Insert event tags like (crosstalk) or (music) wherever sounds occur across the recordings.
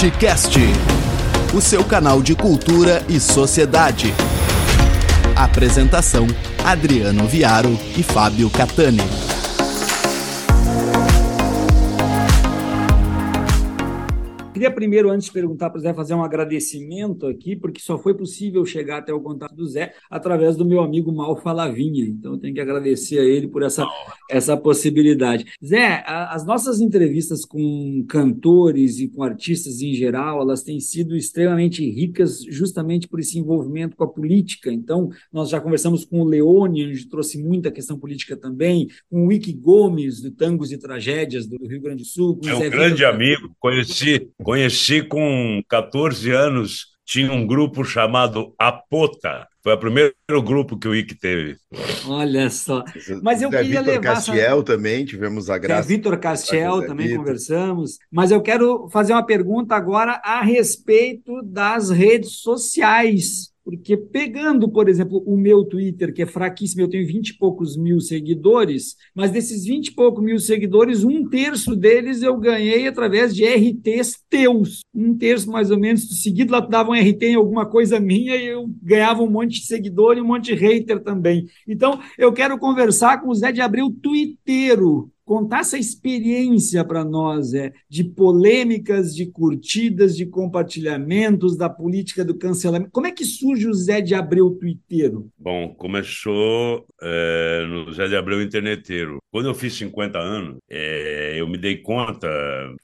Artcast, o seu canal de cultura e sociedade. Apresentação: Adriano Viaro e Fábio Catani. Queria primeiro, antes de perguntar para o Zé, fazer um agradecimento aqui, porque só foi possível chegar até o contato do Zé através do meu amigo Malfa Lavinha. Então, eu tenho que agradecer a ele por essa, essa possibilidade. Zé, a, as nossas entrevistas com cantores e com artistas em geral, elas têm sido extremamente ricas justamente por esse envolvimento com a política. Então, nós já conversamos com o Leone, onde trouxe muita questão política também, com o Wiki Gomes, do Tangos e Tragédias do Rio Grande do Sul. é um Zé grande Vitor... amigo, conheci Conheci com 14 anos, tinha um grupo chamado Apota. Foi o primeiro grupo que o IC teve. Olha só. Mas eu Zé queria Vitor levar. Castiel essa... também, tivemos a graça. Zé Vitor Castiel também Vitor. conversamos. Mas eu quero fazer uma pergunta agora a respeito das redes sociais. Porque pegando, por exemplo, o meu Twitter, que é fraquíssimo, eu tenho 20 e poucos mil seguidores, mas desses 20 e poucos mil seguidores, um terço deles eu ganhei através de RTs teus. Um terço, mais ou menos, seguido lá dava um RT em alguma coisa minha e eu ganhava um monte de seguidor e um monte de hater também. Então, eu quero conversar com o Zé de Abreu, twitteiro contar essa experiência para nós é, de polêmicas, de curtidas, de compartilhamentos, da política do cancelamento. Como é que surge o Zé de Abreu Twitteiro? Bom, começou é, no Zé de Abreu Interneteiro. Quando eu fiz 50 anos, é, eu me dei conta.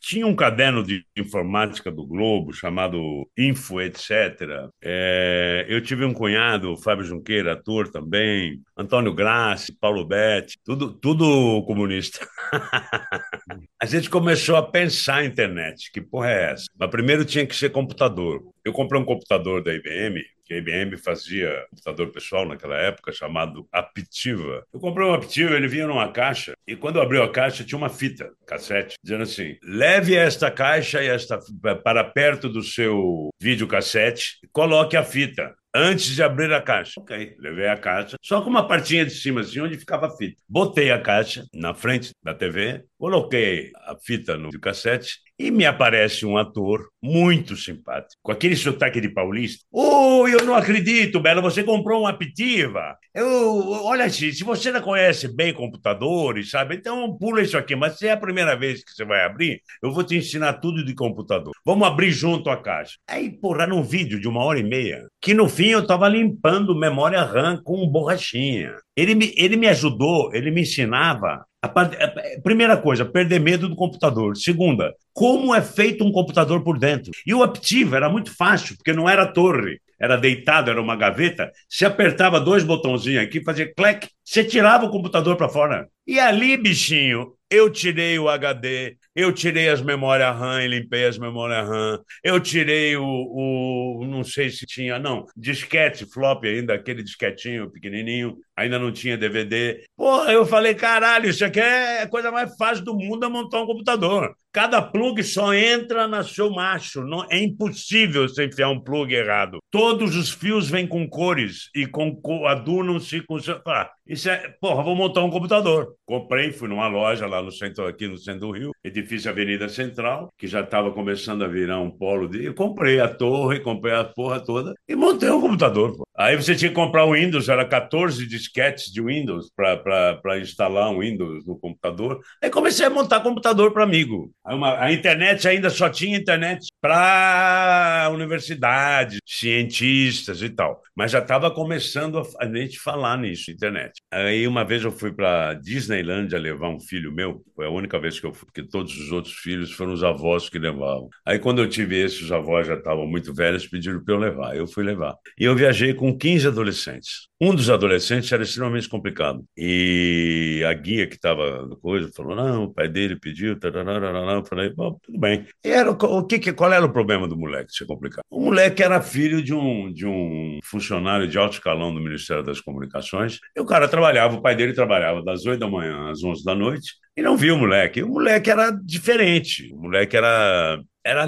Tinha um caderno de informática do Globo chamado Info, etc. É, eu tive um cunhado, Fábio Junqueira, ator também, Antônio Grassi, Paulo Betti, tudo, tudo comunista. (laughs) a gente começou a pensar a internet. Que porra é essa? Mas primeiro tinha que ser computador. Eu comprei um computador da IBM, que a IBM fazia computador pessoal naquela época, chamado Aptiva. Eu comprei um Aptiva, ele vinha numa caixa, e quando abriu a caixa tinha uma fita, cassete, dizendo assim: leve esta caixa e esta para perto do seu videocassete e coloque a fita antes de abrir a caixa. Ok, levei a caixa, só com uma partinha de cima, assim, onde ficava a fita. Botei a caixa na frente da TV, coloquei a fita no cassete e me aparece um ator muito simpático, com aquele sotaque de paulista. Oh, eu não acredito, Bela, você comprou uma Aptiva. Eu, olha assim, se você não conhece bem computadores, sabe? Então pula isso aqui, mas se é a primeira vez que você vai abrir, eu vou te ensinar tudo de computador. Vamos abrir junto a caixa. Aí, porra, num vídeo de uma hora e meia, que no fim eu estava limpando memória RAM com borrachinha. Ele me, ele me ajudou, ele me ensinava a, primeira coisa, perder medo do computador. Segunda, como é feito um computador por dentro. E o Aptiva era muito fácil, porque não era torre, era deitado, era uma gaveta. Se apertava dois botãozinhos aqui, fazia clec, você tirava o computador para fora. E ali, bichinho, eu tirei o HD, eu tirei as memórias RAM e limpei as memórias RAM. Eu tirei o, o, não sei se tinha, não, disquete, flop ainda, aquele disquetinho pequenininho, ainda não tinha DVD. Pô, eu falei, caralho, isso aqui é a coisa mais fácil do mundo é montar um computador. Cada plug só entra na seu macho. Não, é impossível você enfiar um plug errado. Todos os fios vêm com cores e com, adunam-se com... Ah, isso é... Porra, vou montar um computador. Comprei, fui numa loja lá no centro, aqui no centro do Rio, edifício Avenida Central, que já estava começando a virar um polo de... Eu comprei a torre, comprei a porra toda e montei um computador. Pô. Aí você tinha que comprar o Windows, era 14 disquetes de Windows para instalar um Windows no computador. Aí comecei a montar computador para amigo. Uma, a internet ainda só tinha internet para universidades, cientistas e tal. Mas já estava começando a, a gente falar nisso, internet. Aí uma vez eu fui para Disneylândia levar um filho meu, foi a única vez que eu fui, porque todos os outros filhos foram os avós que levavam. Aí quando eu tive esse, os avós já estavam muito velhos, pediram para eu levar. Eu fui levar. E eu viajei com 15 adolescentes. Um dos adolescentes era extremamente complicado. E a guia que estava no coisa falou: não, o pai dele pediu, eu falei, bom, tudo bem. E era, o que, qual era o problema do moleque ser complicado? O moleque era filho de um, de um funcionário de alto escalão do Ministério das Comunicações, e o cara trabalhava, o pai dele trabalhava das 8 da manhã às 11 da noite, e não via o moleque. O moleque era diferente, o moleque era era,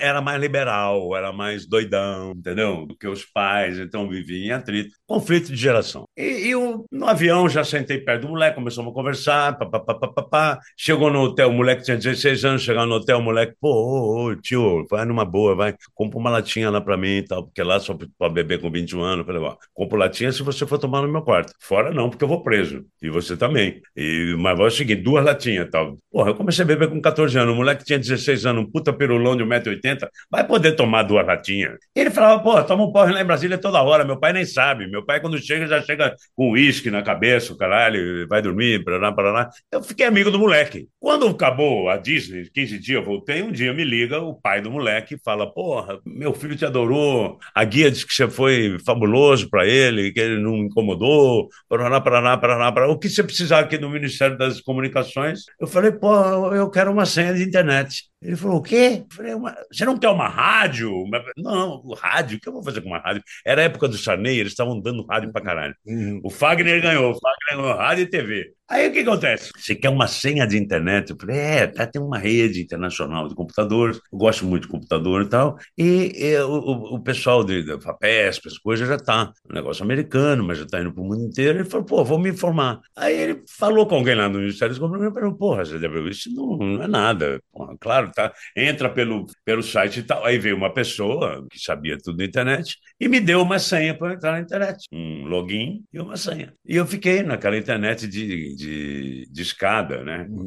era mais liberal, era mais doidão, entendeu? Do que os pais, então vivia em atrito. Conflito de geração. E, eu, no avião, já sentei perto do moleque, começamos a conversar, papapá. Chegou no hotel, o moleque tinha 16 anos, chegou no hotel, o moleque, pô, ô, tio, vai numa boa, vai, compra uma latinha lá pra mim e tal, porque lá só pode beber com 21 anos. Falei, ó, compra latinha se você for tomar no meu quarto. Fora não, porque eu vou preso. E você também. E, mas vai o seguinte, duas latinhas e tal. Porra, eu comecei a beber com 14 anos, o moleque tinha 16 anos, um puta perulão de 1,80m, vai poder tomar duas latinhas. Ele falava, pô, toma um porre lá em Brasília toda hora, meu pai nem sabe. Meu pai, quando chega, já chega com uísque na cabeça, o caralho, vai dormir, paraná, paraná. Eu fiquei amigo do moleque. Quando acabou a Disney, 15 dias, eu voltei, um dia me liga o pai do moleque e fala, porra, meu filho te adorou, a guia disse que você foi fabuloso para ele, que ele não incomodou, paraná, paraná, paraná, paraná. O que você precisar aqui no Ministério das Comunicações? Eu falei, pô, eu quero uma senha de internet. Ele falou, o quê? Eu falei, você não quer uma rádio? Não, não, rádio, o que eu vou fazer com uma rádio? Era a época do Sarney, eles estavam dando rádio pra caralho. Uhum. O Fagner ganhou, o Fagner rádio e TV. Aí o que acontece? Você quer uma senha de internet? Eu falei, é, tá, tem uma rede internacional de computadores, eu gosto muito de computador e tal, e, e o, o, pessoal de, da FAPESP, as coisas já tá, um negócio americano, mas já tá indo pro mundo inteiro, ele falou, pô, vou me informar. Aí ele falou com alguém lá no Ministério dos Computadores, falou, porra, isso não, não é nada. Porra, claro, tá, entra pelo, pelo site e tal. Aí veio uma pessoa que sabia tudo da internet e me deu uma senha para entrar na internet, um login e uma senha. E eu fiquei naquela internet de de, de escada, né? Uhum.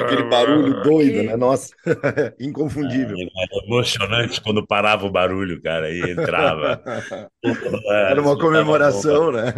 Aquele barulho doido, né? Nossa, (laughs) inconfundível. era emocionante quando parava o barulho, cara, e entrava. (laughs) era uma comemoração, né?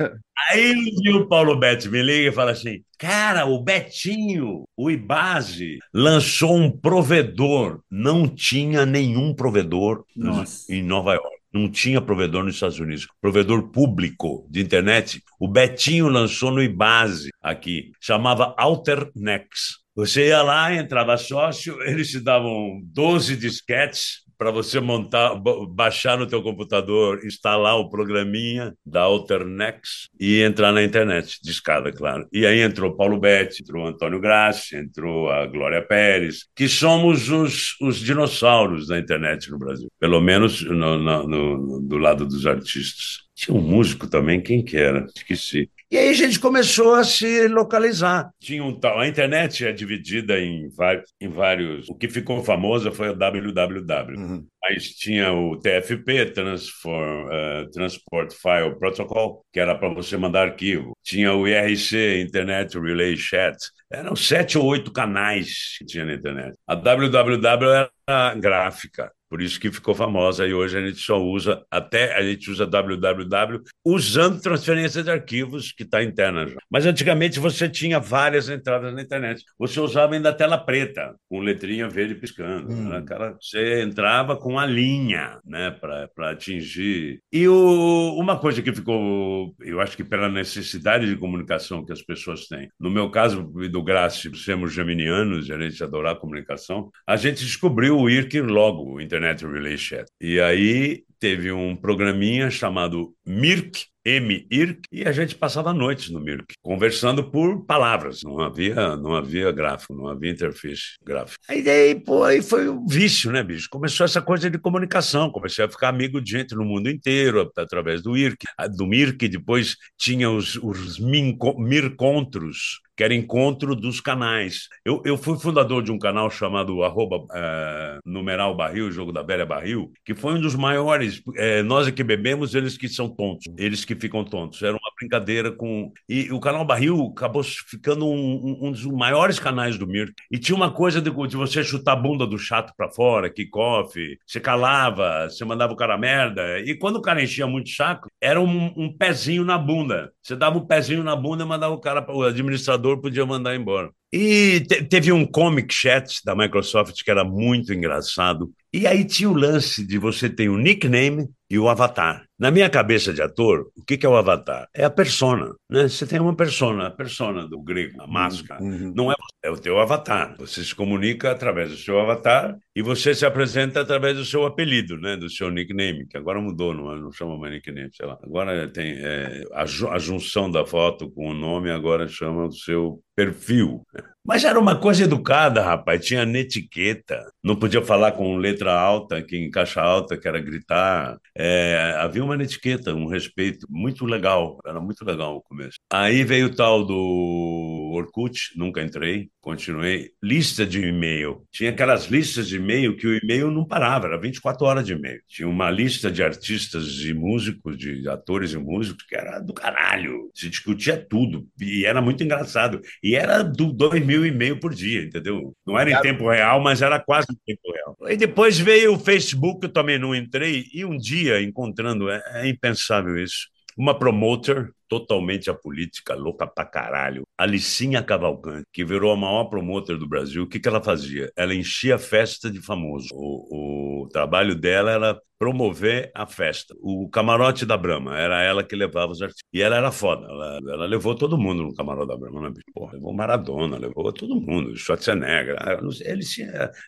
Aí o Paulo Betti me liga e fala assim: Cara, o Betinho, o Ibase, lançou um provedor. Não tinha nenhum provedor Nossa. em Nova York não tinha provedor nos Estados Unidos, provedor público de internet. O Betinho lançou no Ibase aqui, chamava Alternex. Você ia lá, entrava sócio, eles te davam 12 disquetes para você montar, baixar no teu computador, instalar o programinha da Alternex e entrar na internet, de escada, claro. E aí entrou Paulo Betti, entrou Antônio Grassi, entrou a Glória Pérez, que somos os, os dinossauros da internet no Brasil, pelo menos no, no, no, do lado dos artistas. Tinha um músico também, quem que era? Esqueci. E aí a gente começou a se localizar. Tinha um tal. A internet é dividida em vários, em vários. O que ficou famoso foi o www. Uhum. Mas tinha o TFP, Transform, uh, Transport File Protocol, que era para você mandar arquivo. Tinha o IRC, Internet Relay Chat. Eram sete ou oito canais que tinha na internet. A www era gráfica. Por isso que ficou famosa e hoje a gente só usa, até a gente usa www usando transferência de arquivos que está interna já. Mas antigamente você tinha várias entradas na internet. Você usava ainda tela preta, com letrinha verde piscando. Hum. Né? Aquela, você entrava com a linha né, para atingir. E o, uma coisa que ficou, eu acho que pela necessidade de comunicação que as pessoas têm. No meu caso e do Graça, sermos geminianos e a gente adorar a comunicação, a gente descobriu o IRC logo, Internet Internet Relay Chat. E aí teve um programinha chamado Mirk, M-IRC, e a gente passava noites no Mirk, conversando por palavras, não havia, não havia gráfico, não havia interface gráfico. Aí daí, pô, aí foi um vício, né, bicho? Começou essa coisa de comunicação, comecei a ficar amigo de gente no mundo inteiro, através do IRC, do Mirk, depois tinha os, os Mircontros, que era encontro dos canais. Eu, eu fui fundador de um canal chamado arroba, é, Numeral Barril, Jogo da Velha Barril, que foi um dos maiores. É, nós é que bebemos, eles que são tontos, eles que ficam tontos. Era uma brincadeira com. E o canal Barril acabou ficando um, um dos maiores canais do Mir. E tinha uma coisa de, de você chutar a bunda do chato para fora, kickoff, você calava, você mandava o cara merda. E quando o cara enchia muito saco, era um, um pezinho na bunda. Você dava um pezinho na bunda e mandava o cara, o administrador podia mandar embora. E te, teve um Comic Chat da Microsoft que era muito engraçado. E aí tinha o lance de você ter o nickname e o avatar. Na minha cabeça de ator, o que, que é o avatar? É a persona, né? Você tem uma persona, a persona do grego, a máscara. Uhum. uhum. Não é é o teu avatar. Você se comunica através do seu avatar e você se apresenta através do seu apelido, né? Do seu nickname, que agora mudou, não, não chama mais nickname, sei lá. Agora tem é, a, a junção da foto com o nome, agora chama o seu perfil. Mas era uma coisa educada, rapaz. Tinha netiqueta. Não podia falar com letra alta, que em caixa alta, que era gritar. É, havia uma netiqueta, um respeito muito legal. Era muito legal o começo. Aí veio o tal do Orkut, nunca entrei, continuei. Lista de e-mail. Tinha aquelas listas de e-mail que o e-mail não parava, era 24 horas de e-mail. Tinha uma lista de artistas e músicos, de atores e músicos, que era do caralho. Se discutia tudo. E era muito engraçado. E era do 2000 mil e-mail por dia, entendeu? Não era em tempo real, mas era quase em tempo real. E depois veio o Facebook, eu também não entrei, e um dia, encontrando, é, é impensável isso, uma promoter totalmente apolítica, louca pra caralho. Alicinha Cavalcante, que virou a maior promotor do Brasil, o que, que ela fazia? Ela enchia a festa de famoso. O, o trabalho dela era promover a festa. O camarote da Brahma, era ela que levava os artistas. E ela era foda, ela, ela levou todo mundo no camarote da Brahma, né? Porra, levou Maradona, levou todo mundo, Schwarzenegger. Ele,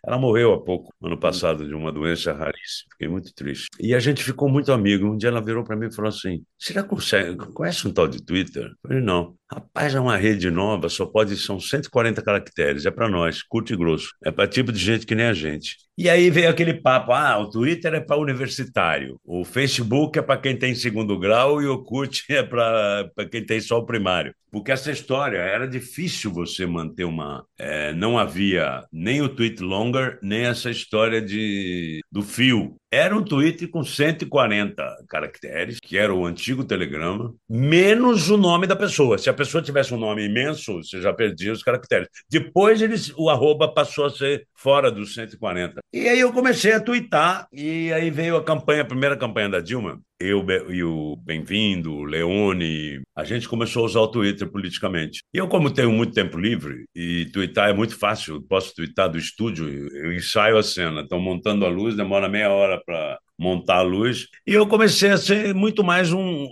ela morreu há pouco, ano passado, de uma doença raríssima. Fiquei muito triste. E a gente ficou muito amigo. Um dia ela virou para mim e falou assim: Você consegue, conhece um tal de Twitter? Eu falei, não. Rapaz, é uma rede nova, só pode, são 140 caracteres, é para nós, curto e grosso. É para tipo de gente que nem a gente. E aí veio aquele papo: ah, o Twitter é para universitário, o Facebook é para quem tem segundo grau e o Curte (laughs) é para quem tem só o primário. Porque essa história era difícil você manter uma. É, não havia nem o tweet longer, nem essa história de, do fio. Era um tweet com 140 caracteres, que era o antigo telegrama, menos o nome da pessoa. Se a pessoa tivesse um nome imenso, você já perdia os caracteres. Depois eles, o arroba passou a ser fora dos 140. E aí eu comecei a twittar, e aí veio a campanha, a primeira campanha da Dilma, eu e o Bem-vindo, Leone, a gente começou a usar o Twitter politicamente. E eu, como tenho muito tempo livre, e twittar é muito fácil, posso twittar do estúdio, eu ensaio a cena, estão montando a luz, demora meia hora para montar a luz. E eu comecei a ser muito mais um.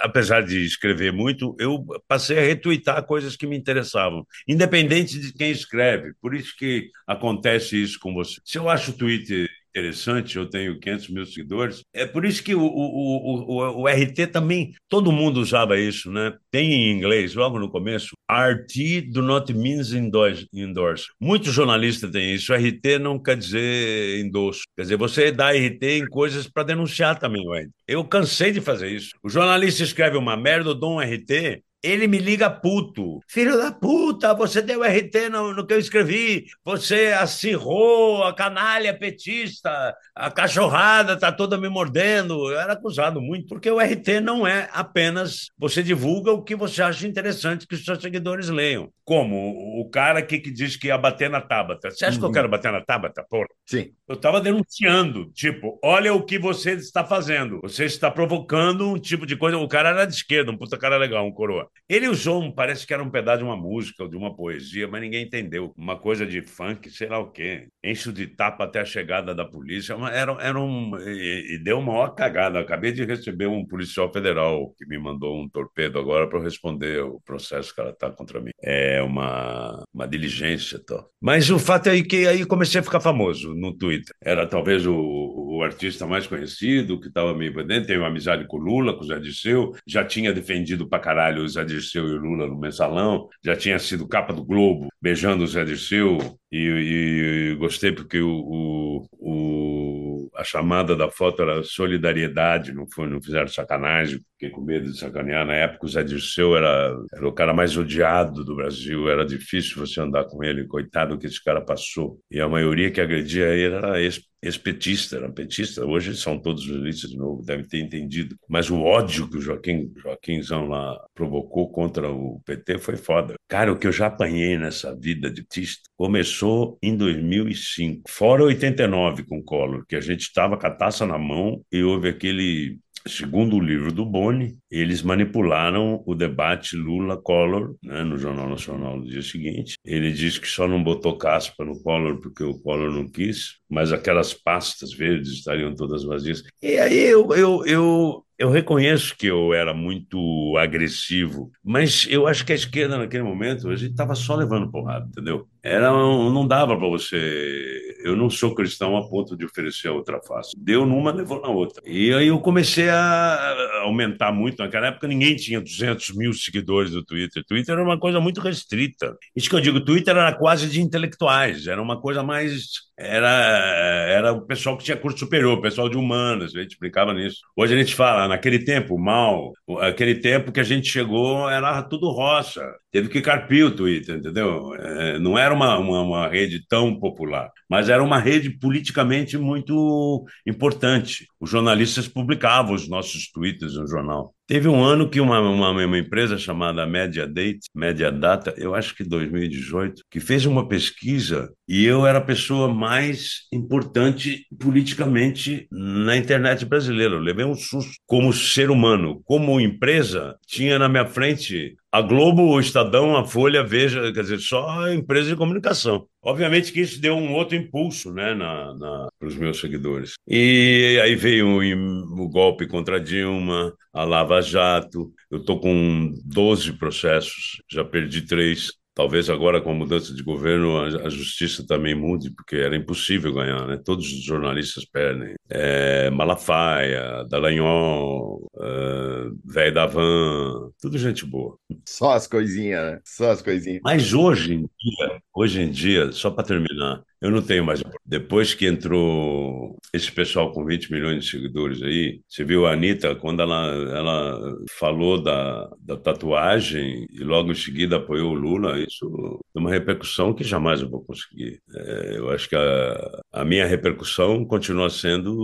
Apesar de escrever muito, eu passei a retweetar coisas que me interessavam, independente de quem escreve. Por isso que acontece isso com você. Se eu acho o Twitter interessante, eu tenho 500 mil seguidores. É por isso que o, o, o, o, RT também, todo mundo usava isso, né? Tem em inglês, logo no começo, RT do not means endorse. Muitos jornalistas têm isso, RT não quer dizer endosso. Quer dizer, você dá RT em coisas para denunciar também, Wade. Eu cansei de fazer isso. O jornalista escreve uma merda, eu dou um RT, ele me liga puto. Filho da puta, você deu RT no, no que eu escrevi, você acirrou a canalha petista, a cachorrada tá toda me mordendo. Eu era acusado muito, porque o RT não é apenas você divulga o que você acha interessante que os seus seguidores leiam. Como o cara aqui que diz que ia bater na Tabata. Você acha uhum. que eu uhum. quero bater na Tabata, porra? Sim. Eu estava denunciando, tipo, olha o que você está fazendo. Você está provocando um tipo de coisa. O cara era de esquerda, um puta cara legal, um coroa. Ele usou, um, parece que era um pedaço de uma música ou de uma poesia, mas ninguém entendeu. Uma coisa de funk, sei lá o quê. Encho de tapa até a chegada da polícia. Era, era um. E, e deu uma maior cagada. Acabei de receber um policial federal que me mandou um torpedo agora para responder o processo que ela está contra mim. É uma, uma diligência. Tal. Mas o fato é que aí comecei a ficar famoso no Twitter. Era talvez o, o artista mais conhecido, que estava meio dentro. Tenho amizade com o Lula, com o Zé Disseu. Já tinha defendido pra caralho o Zé Dirceu e Lula no mensalão, já tinha sido capa do Globo, beijando o Zé Dirceu, e, e gostei porque o, o, o, a chamada da foto era solidariedade, não, foi, não fizeram sacanagem, fiquei com medo de sacanear. Na época, o Zé Dirceu era, era o cara mais odiado do Brasil, era difícil você andar com ele, coitado que esse cara passou. E a maioria que agredia ele era ex ex-petista, era petista, hoje são todos juristas de novo, devem ter entendido. Mas o ódio que o Joaquim, Joaquimzão lá provocou contra o PT foi foda. Cara, o que eu já apanhei nessa vida de petista começou em 2005, fora 89 com o Collor, que a gente estava com a taça na mão e houve aquele Segundo o livro do Boni, eles manipularam o debate Lula-Collor né, no Jornal Nacional no dia seguinte. Ele diz que só não botou caspa no Collor porque o Collor não quis, mas aquelas pastas verdes estariam todas vazias. E aí eu, eu, eu, eu reconheço que eu era muito agressivo, mas eu acho que a esquerda naquele momento a gente estava só levando porrada, entendeu? Era um, não dava para você eu não sou cristão a ponto de oferecer a outra face. Deu numa, levou na outra. E aí eu comecei a aumentar muito. Naquela época ninguém tinha 200 mil seguidores no Twitter. Twitter era uma coisa muito restrita. Isso que eu digo, Twitter era quase de intelectuais, era uma coisa mais era, era o pessoal que tinha curso superior, o pessoal de humanas, a gente brincava nisso. Hoje a gente fala, naquele tempo, mal, aquele tempo que a gente chegou era tudo roça, teve que carpir o Twitter, entendeu? É, não era uma, uma, uma, rede tão popular, mas era uma rede politicamente muito importante. Os jornalistas publicavam os nossos tweets no jornal. Teve um ano que uma, uma, uma, empresa chamada Media Date, Media Data, eu acho que 2018, que fez uma pesquisa e eu era a pessoa mais importante politicamente na internet brasileira. Eu levei um susto como ser humano, como empresa, tinha na minha frente a Globo, o Estadão, a Folha, Veja, quer dizer, só empresa de comunicação. Obviamente que isso deu um outro impulso né, na, na para os meus seguidores. E aí veio o, o golpe contra Dilma, a Lava Jato. Eu estou com 12 processos, já perdi três. Talvez agora, com a mudança de governo, a, justiça também mude, porque era impossível ganhar, né? Todos os jornalistas perdem. É, Malafaia, Dallagnol, uh, Velho da Van, tudo gente boa. Só as coisinhas, né? Só as coisinhas. Mas hoje em dia, hoje em dia, só para terminar, eu não tenho mais. Depois que entrou esse pessoal com 20 milhões de seguidores aí, você viu a Anitta, quando ela, ela falou da, da tatuagem e logo em seguida apoiou o Lula, isso tem uma repercussão que jamais eu vou conseguir. É, eu acho que a, a minha repercussão continua sendo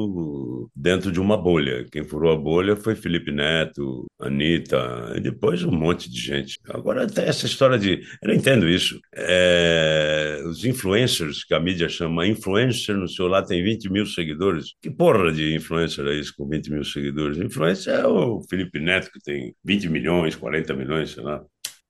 dentro de uma bolha. Quem furou a bolha foi Felipe Neto, Anitta, e depois um monte de gente. Agora, até essa história de. Eu não entendo isso. É, os influencers que a mídia chama influencer, no seu lá tem 20 mil seguidores. Que porra de influencer é isso com 20 mil seguidores? Influencer é o Felipe Neto, que tem 20 milhões, 40 milhões, sei lá.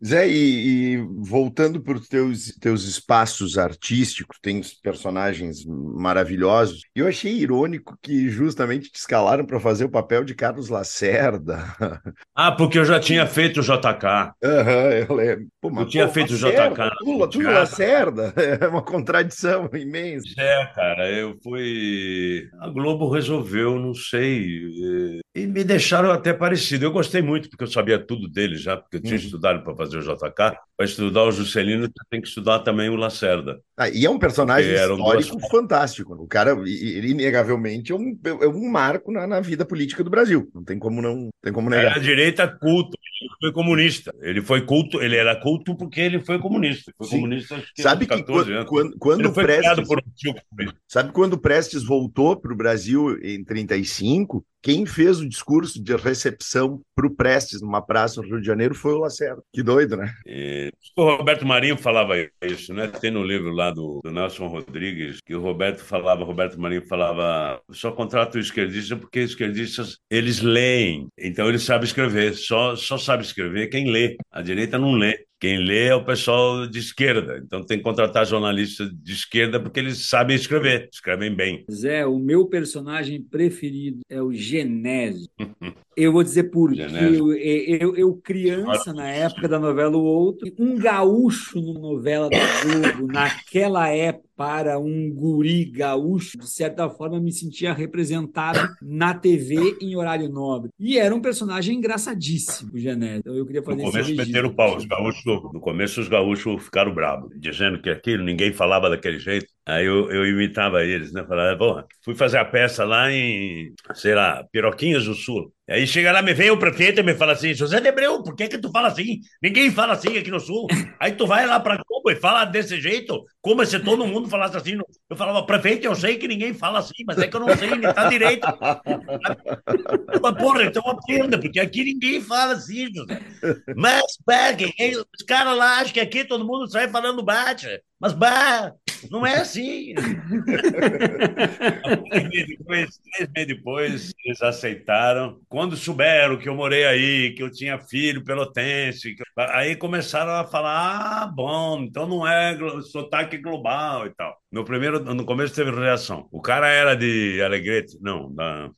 Zé, e, e voltando para os teus, teus espaços artísticos, tem personagens maravilhosos. Eu achei irônico que justamente te escalaram para fazer o papel de Carlos Lacerda. (laughs) Ah, porque eu já tinha feito o JK. Aham, uhum, eu lembro. Pô, mas, eu tinha pô, feito o JK. Tudo, tudo Lacerda, (laughs) é uma contradição imensa. É, cara, eu fui. A Globo resolveu, não sei. E me deixaram até parecido. Eu gostei muito, porque eu sabia tudo dele já, porque eu tinha uhum. estudado para fazer fazer o JK, para estudar o Juscelino, você tem que estudar também o Lacerda. Ah, e é um personagem histórico duas... fantástico. O cara, ele, inegavelmente, é um, é um marco na, na, vida política do Brasil. Não tem como não tem como negar. Era a direita culto, ele foi comunista. Ele foi culto, ele era culto porque ele foi comunista. Foi Sim. comunista acho que Sabe que quando, quando, quando Prestes, um Sabe quando Prestes voltou para o Brasil em 35? Quem fez o discurso de recepção para o Prestes numa praça no Rio de Janeiro foi o Lacerda. Que doido, né? E, o Roberto Marinho falava isso, né? Tem no livro lá do, do, Nelson Rodrigues que o Roberto falava, Roberto Marinho falava, só contrato o esquerdista porque esquerdistas eles leem, então eles sabem escrever. Só só sabe escrever quem lê. A direita não lê. Quem lê é o pessoal de esquerda. Então tem que contratar jornalistas de esquerda porque eles sabem escrever, escrevem bem. Zé, o meu personagem preferido é o Genésio. (laughs) eu vou dizer por quê. Eu, eu, eu, criança, na época da novela O Outro, um gaúcho no novela da Globo, naquela época, para um guri gaúcho, de certa forma me sentia representado na TV em horário nobre. E era um personagem engraçadíssimo, o Genésio. Então eu queria fazer No começo meteram pau, os gaúchos, no começo os gaúchos ficaram bravos, dizendo que aquilo ninguém falava daquele jeito. Aí eu, eu imitava eles, né? Falava, porra, fui fazer a peça lá em, sei lá, Piroquinhas do Sul. Aí chega lá, me vem o prefeito e me fala assim, José Debreu, por que que tu fala assim? Ninguém fala assim aqui no Sul. Aí tu vai lá pra Cuba e fala desse jeito, como se todo mundo falasse assim. Eu falava, prefeito, eu sei que ninguém fala assim, mas é que eu não sei imitar direito. Mas, porra, então aprenda, porque aqui ninguém fala assim, José. Mas, Berg, os caras lá acham que aqui todo mundo sai falando bate. Mas, bah, não é assim. três, meses depois, três meses depois, eles aceitaram. Quando souberam que eu morei aí, que eu tinha filho pelotense, que... aí começaram a falar: ah, bom, então não é sotaque global e tal. No primeiro, no começo teve reação. O cara era de Alegrete, não, da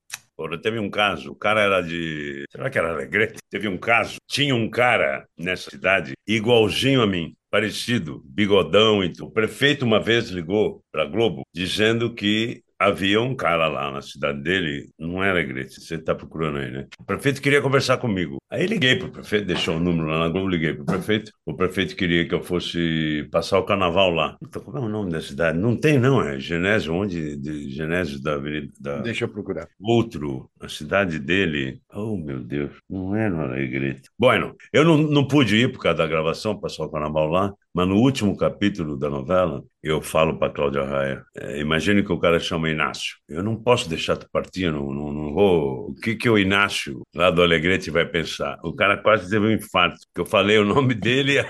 Teve um caso, o cara era de. Será que era Alegrete? Teve um caso, tinha um cara nessa cidade igualzinho a mim parecido, bigodão. Então. O prefeito uma vez ligou para Globo dizendo que havia um cara lá na cidade dele, não era Alegrete, você está procurando aí, né? O prefeito queria conversar comigo. Aí liguei para o prefeito, deixou o número lá na Globo, liguei para o prefeito. O prefeito queria que eu fosse passar o carnaval lá. Então, qual é o nome da cidade? Não tem, não, é Genésio, onde? De Genésio da Avenida. Da... Deixa eu procurar. Outro, a cidade dele. Oh, meu Deus, não era Alegrete. Bueno, eu não, não pude ir por causa da gravação, passar o carnaval lá, mas no último capítulo da novela, eu falo para Cláudia Raia, é, imagine que o cara chama Inácio. Eu não posso deixar tu partir, não, não, não vou. O que, que o Inácio, lá do Alegrete, vai pensar? O cara quase teve um infarto, porque eu falei o nome dele.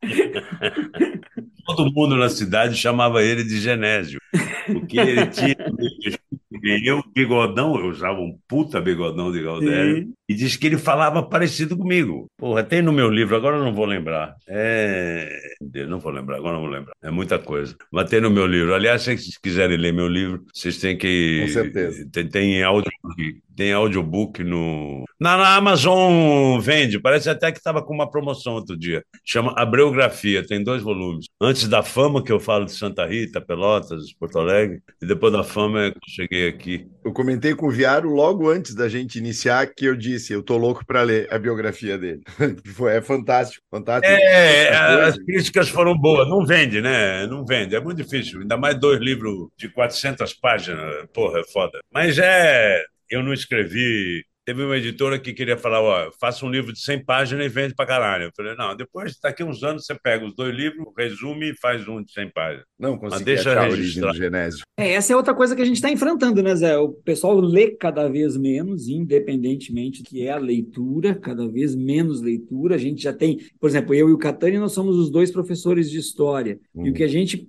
(laughs) Todo mundo na cidade chamava ele de Genésio, porque ele tinha eu, bigodão, eu usava um puta bigodão de Galdério, e disse que ele falava parecido comigo. Porra, tem no meu livro, agora eu não vou lembrar. É. Não vou lembrar, agora não vou lembrar. É muita coisa. Mas tem no meu livro. Aliás, se vocês quiserem ler meu livro, vocês têm que. Com certeza. Tem, tem áudio tem audiobook no. Na, na Amazon vende, parece até que estava com uma promoção outro dia. Chama Abreografia, tem dois volumes. Antes da fama, que eu falo de Santa Rita, Pelotas, Porto Alegre, e depois da fama é que eu cheguei aqui. Eu comentei com o Viaro logo antes da gente iniciar que eu disse: eu tô louco para ler a biografia dele. (laughs) é fantástico, fantástico. É, as críticas foram boas. Não vende, né? Não vende. É muito difícil. Ainda mais dois livros de 400 páginas. Porra, é foda. Mas é eu não escrevi Teve uma editora que queria falar, ó, faça um livro de 100 páginas e vende pra caralho. Eu falei, não, depois, daqui uns anos, você pega os dois livros, resume e faz um de 100 páginas. Não consegui deixa achar a origem do Genésio. É, essa é outra coisa que a gente está enfrentando, né, Zé? O pessoal lê cada vez menos, independentemente do que é a leitura, cada vez menos leitura. A gente já tem, por exemplo, eu e o Catani, nós somos os dois professores de história. Hum. E o hum. que a gente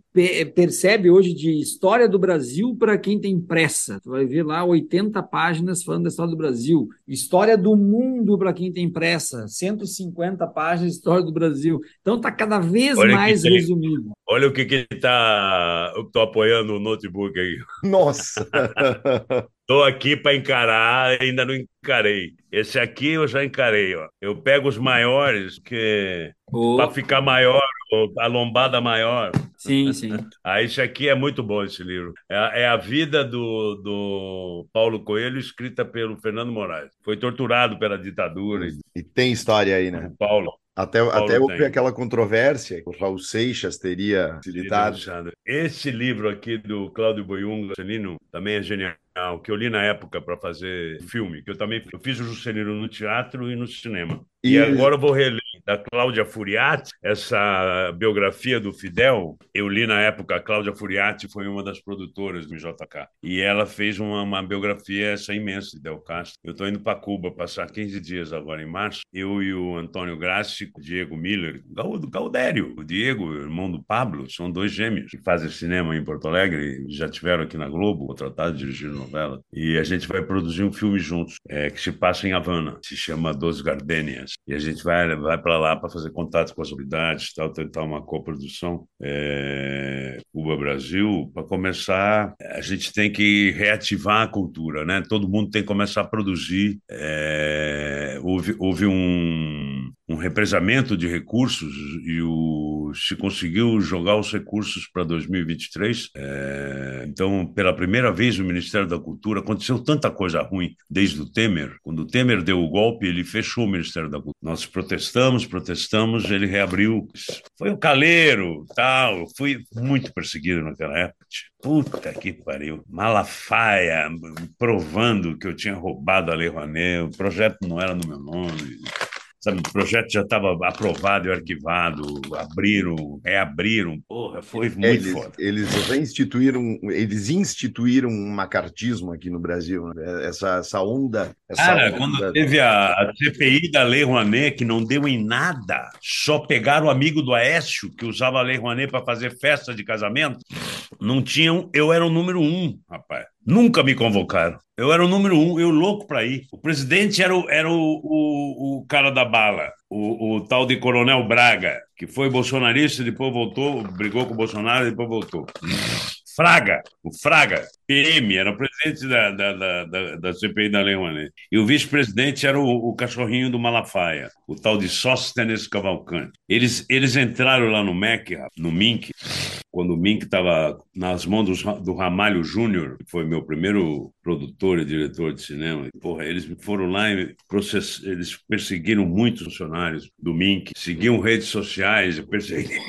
percebe hoje de história do Brasil para quem tem pressa. Tu vai ver lá 80 páginas falando da história do Brasil. História do mundo para quem tem pressa. 150 páginas de história do Brasil. Então está cada vez Olha mais resumido. Olha o que que tá. Eu tô apoiando o notebook aí. Nossa! (laughs) Tô aqui para encarar, ainda não encarei. Esse aqui eu já encarei, ó. Eu pego os maiores, que oh. para ficar maior, a lombada maior. Sim, sim. (laughs) Ah, esse aqui é muito bom, esse livro. É, é, a vida do, do Paulo Coelho, escrita pelo Fernando Moraes. Foi torturado pela ditadura. E tem história aí, né? Paulo. Até, até houve aquela controvérsia, o Raul Seixas teria citado. Esse livro aqui do Cláudio Boiunga, Celino, também é genial que eu li na época para fazer filme, que eu também eu fiz o Juscelino no teatro e no cinema. E, e agora eu vou reler da Cláudia Furiati, essa biografia do Fidel. Eu li na época, a Cláudia Furiati foi uma das produtoras do JK. E ela fez uma, uma biografia essa imensa de Del Castro. Eu estou indo para Cuba passar 15 dias agora em março. Eu e o Antônio Grassi, o Diego Miller, do Gaudério, o Diego, irmão do Pablo, são dois gêmeos que fazem cinema em Porto Alegre, já tiveram aqui na Globo, contratados, dirigiram novela. E a gente vai produzir um filme juntos, é, que se passa em Havana, se chama Dos Gardenias. E a gente vai, vai para lá para fazer contato com as autoridades, tal, tentar uma coprodução é, Cuba-Brasil. Para começar, a gente tem que reativar a cultura, né? Todo mundo tem que começar a produzir. É, houve, houve um, um represamento de recursos e o, se conseguiu jogar os recursos para 2023. É, então, pela primeira vez, o Ministério da Cultura aconteceu tanta coisa ruim desde o Temer. Quando o Temer deu o golpe, ele fechou o Ministério da Cultura. Nós protestamos, protestamos, ele reabriu. Foi o caleiro, tal. Fui muito perseguido naquela época. Puta que pariu. Malafaia, provando que eu tinha roubado a Lei Rouanet. O projeto não era no meu nome sabe, o projeto já estava aprovado e arquivado, abriram, reabriram, porra, foi muito eles, foda. Eles reinstituíram, eles instituíram um macartismo aqui no Brasil, né? essa, essa onda. Essa Cara, onda... quando teve a, a CPI da Lei Rouanet, que não deu em nada, só pegaram o amigo do Aécio, que usava a Lei Rouanet para fazer festa de casamento, não tinham, eu era o número um, rapaz. Nunca me convocaram. Eu era o número um, eu louco para ir. O presidente era o, era o, o, o cara da bala, o, o, tal de Coronel Braga, que foi bolsonarista, depois voltou, brigou com o Bolsonaro, depois voltou Fraga, o Fraga, PM, era o presidente da, da, da, da, da CPI da Lei Rouanet. E o vice-presidente era o, o, cachorrinho do Malafaia, o tal de Sóstenes Cavalcante. Eles, eles entraram lá no MEC, no MINC, quando o Mink estava nas mãos do, do Ramalho Júnior, que foi meu primeiro produtor e diretor de cinema. Porra, eles foram lá e process... eles perseguiram muitos funcionários do Mink, seguiam redes sociais e perseguiram.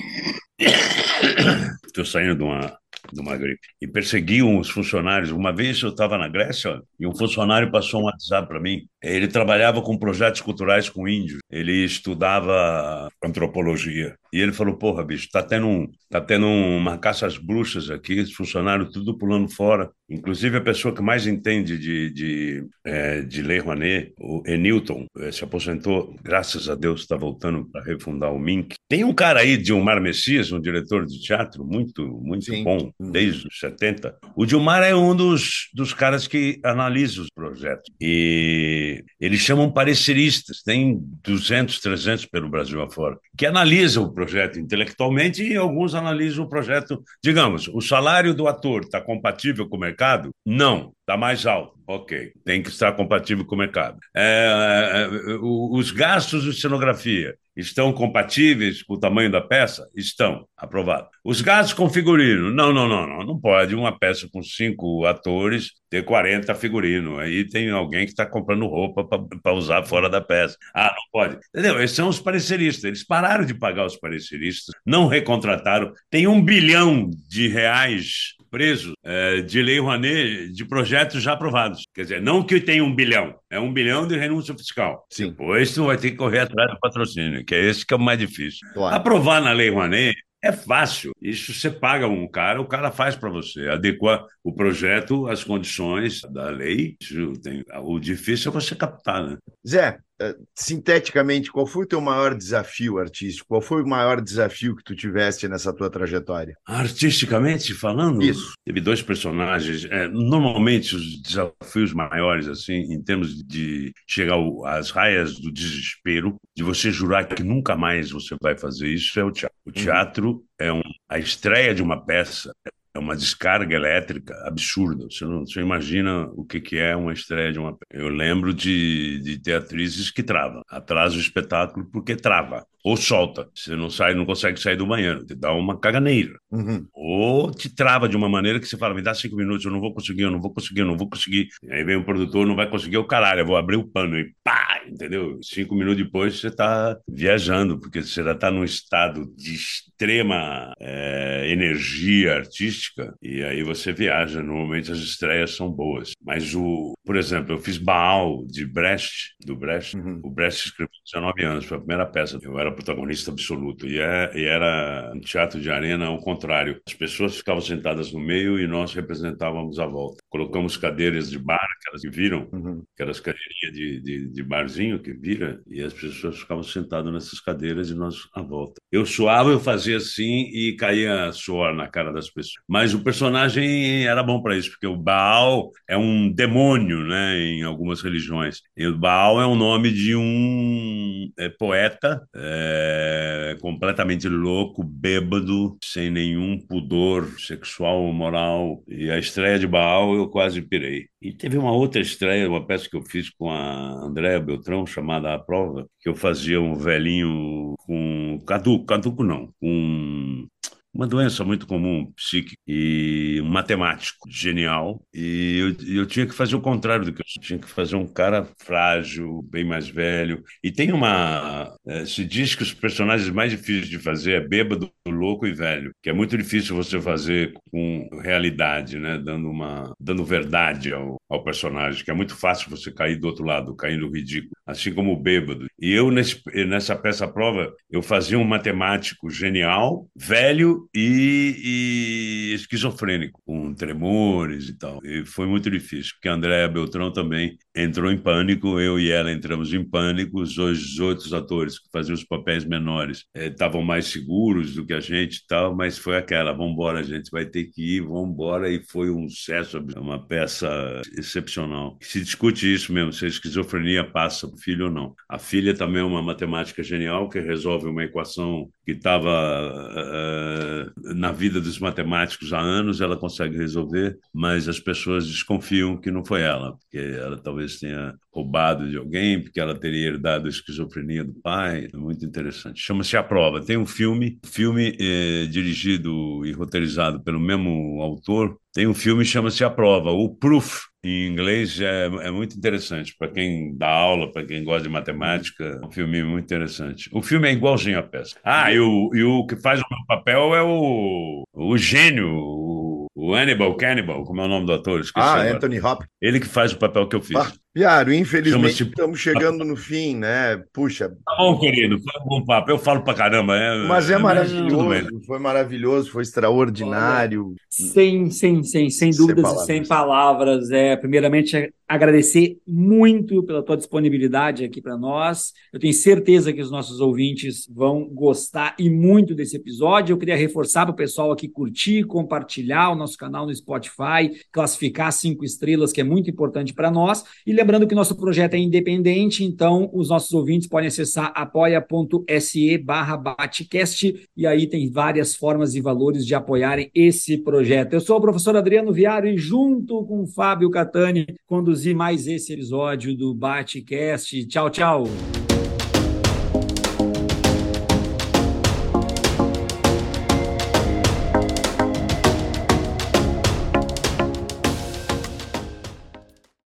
(coughs) Estou saindo de uma uma gripe. E perseguiam os funcionários. Uma vez eu estava na Grécia e um funcionário passou um WhatsApp para mim. Ele trabalhava com projetos culturais com índios. Ele estudava antropologia. E ele falou: Porra, bicho, tá tendo, um, tá tendo uma caça às bruxas aqui, os funcionários tudo pulando fora. Inclusive a pessoa que mais entende de, de, é, de Lei Rouanet, o Enilton, é, se aposentou, graças a Deus, está voltando para refundar o MINC. Tem um cara aí, Dilmar Messias, um diretor de teatro muito, muito Sim. bom, desde os 70. O Dilmar é um dos, dos caras que analisa os projetos. E eles chamam pareceristas, tem 200, 300 pelo Brasil afora, que analisam o projeto intelectualmente e alguns analisam o projeto. Digamos, o salário do ator está compatível com o mercado? Não, está mais alto. Ok, tem que estar compatível com o mercado. É, é, é os gastos de cenografia estão compatíveis com o tamanho da peça? Estão, aprovado. Os gastos com figurino? Não, não, não, não. Não pode uma peça com cinco atores ter 40 figurinos. Aí tem alguém que está comprando roupa para usar fora da peça. Ah, não pode. Entendeu? Esses são os pareceristas. Eles pararam de pagar os pareceristas, não recontrataram. Tem um bilhão de reais presos é, de lei Rouanet de projetos já aprovados. Quer dizer, não que tenha um bilhão, é um bilhão de renúncia fiscal. Sim. Depois tu vai ter que correr atrás do patrocínio, que é esse que é o mais difícil. Claro. Aprovar na lei Rouanet é fácil. Isso você paga um cara, o cara faz para você, adequa o projeto às condições da lei. O difícil é você captar, né? Zé, sinteticamente, qual foi o teu maior desafio artístico? Qual foi o maior desafio que tu tiveste nessa tua trajetória? Artisticamente falando? Isso. Teve dois personagens. É, normalmente, os desafios maiores, assim, em termos de chegar às raias do desespero, de você jurar que nunca mais você vai fazer isso, é o teatro. O uhum. teatro uhum. é um, a estreia de uma peça é uma descarga elétrica absurda. Você não você imagina o que, que é uma estreia de uma. Eu lembro de, de ter atrizes que travam, atrasa o espetáculo porque trava ou solta. Você não sai, não consegue sair do banheiro, te dá uma caganeira. Uhum. Ou te trava de uma maneira que você fala, me dá cinco minutos, eu não vou conseguir, eu não vou conseguir, eu não vou conseguir. E aí vem o produtor, não vai conseguir o caralho, eu vou abrir o pano e pá, entendeu? Cinco minutos depois você está viajando, porque você já está num estado de extrema é, energia artística e aí você viaja. Normalmente as estreias são boas. Mas o, por exemplo, eu fiz Baal de Brecht, do Brecht. Uhum. O Brecht escreveu 19 anos, foi a primeira peça. Eu era protagonista absoluto. E, é, e era um teatro de arena ao contrário. As pessoas ficavam sentadas no meio e nós representávamos a volta. Colocamos cadeiras de bar, aquelas que viram, uhum. aquelas cadeirinhas de, de, de, barzinho que vira, e as pessoas ficavam sentadas nessas cadeiras e nós à volta. Eu suava, eu fazia assim e caía suor na cara das pessoas. Mas o personagem era bom para isso, porque o Baal é um demônio, né, em algumas religiões. E o Baal é o nome de um é, poeta é, completamente louco, bêbado, sem nenhum pudor sexual ou moral. E a estreia de Baal eu quase pirei. E teve uma outra estreia, uma peça que eu fiz com a Andréa Beltrão, chamada A Prova, que eu fazia um velhinho com caduco, caduco não, com uma doença muito comum, psíquica, e um matemático genial. E eu, eu, tinha que fazer o contrário do que eu tinha que fazer um cara frágil, bem mais velho. E tem uma. É, se diz que os personagens mais difíceis de fazer é bêbado, louco e velho, que é muito difícil você fazer com realidade, né? Dando uma. dando verdade ao, ao personagem, que é muito fácil você cair do outro lado, cair no ridículo, assim como o bêbado. E eu, nesse, nessa peça prova, eu fazia um matemático genial, velho e, e esquizofrênico, com tremores e tal. E foi muito difícil, porque a Andréa Beltrão também entrou em pânico, eu e ela entramos em pânico, os outros atores que faziam os papéis menores estavam eh, mais seguros do que a gente tal, mas foi aquela, vamos embora, a gente vai ter que ir, vamos embora, e foi um sucesso, uma peça excepcional. Se discute isso mesmo, se a esquizofrenia passa para o filho ou não. A filha também é uma matemática genial que resolve uma equação que estava uh, na vida dos matemáticos há anos, ela consegue resolver, mas as pessoas desconfiam que não foi ela, porque ela talvez tenha roubado de alguém, porque ela teria herdado a esquizofrenia do pai. É muito interessante. Chama-se A Prova. Tem um filme, filme eh, dirigido e roteirizado pelo mesmo autor. Tem um filme chama-se A Prova, o Proof, em inglês é, é muito interessante para quem dá aula, para quem gosta de matemática. É um filme muito interessante. O filme é igualzinho à peça. Ah, e o, e o que faz o meu papel é o, o gênio, o, Hannibal Cannibal, como é o nome do ator? Esqueci ah, agora. Anthony Hopkins. Ele que faz o papel que eu fiz. Ah, Piaro, infelizmente estamos chegando no fim, né? Puxa. Tá bom, querido, foi um bom papo. Eu falo pra caramba, é. Mas é maravilhoso, foi maravilhoso, foi extraordinário. Sem, sem, sem, sem dúvidas sem e sem palavras. É, primeiramente, agradecer muito pela tua disponibilidade aqui para nós. Eu tenho certeza que os nossos ouvintes vão gostar e muito desse episódio. Eu queria reforçar para o pessoal aqui curtir, compartilhar o nosso canal no Spotify, classificar cinco estrelas, que é muito importante para nós. E lembrando que nosso projeto é independente, então os nossos ouvintes podem acessar apoia.se barra e aí tem várias formas e valores de apoiarem esse projeto. Eu sou o professor Adriano Viário e junto com o Fábio Catani conduzi mais esse episódio do Batcast. Tchau, tchau!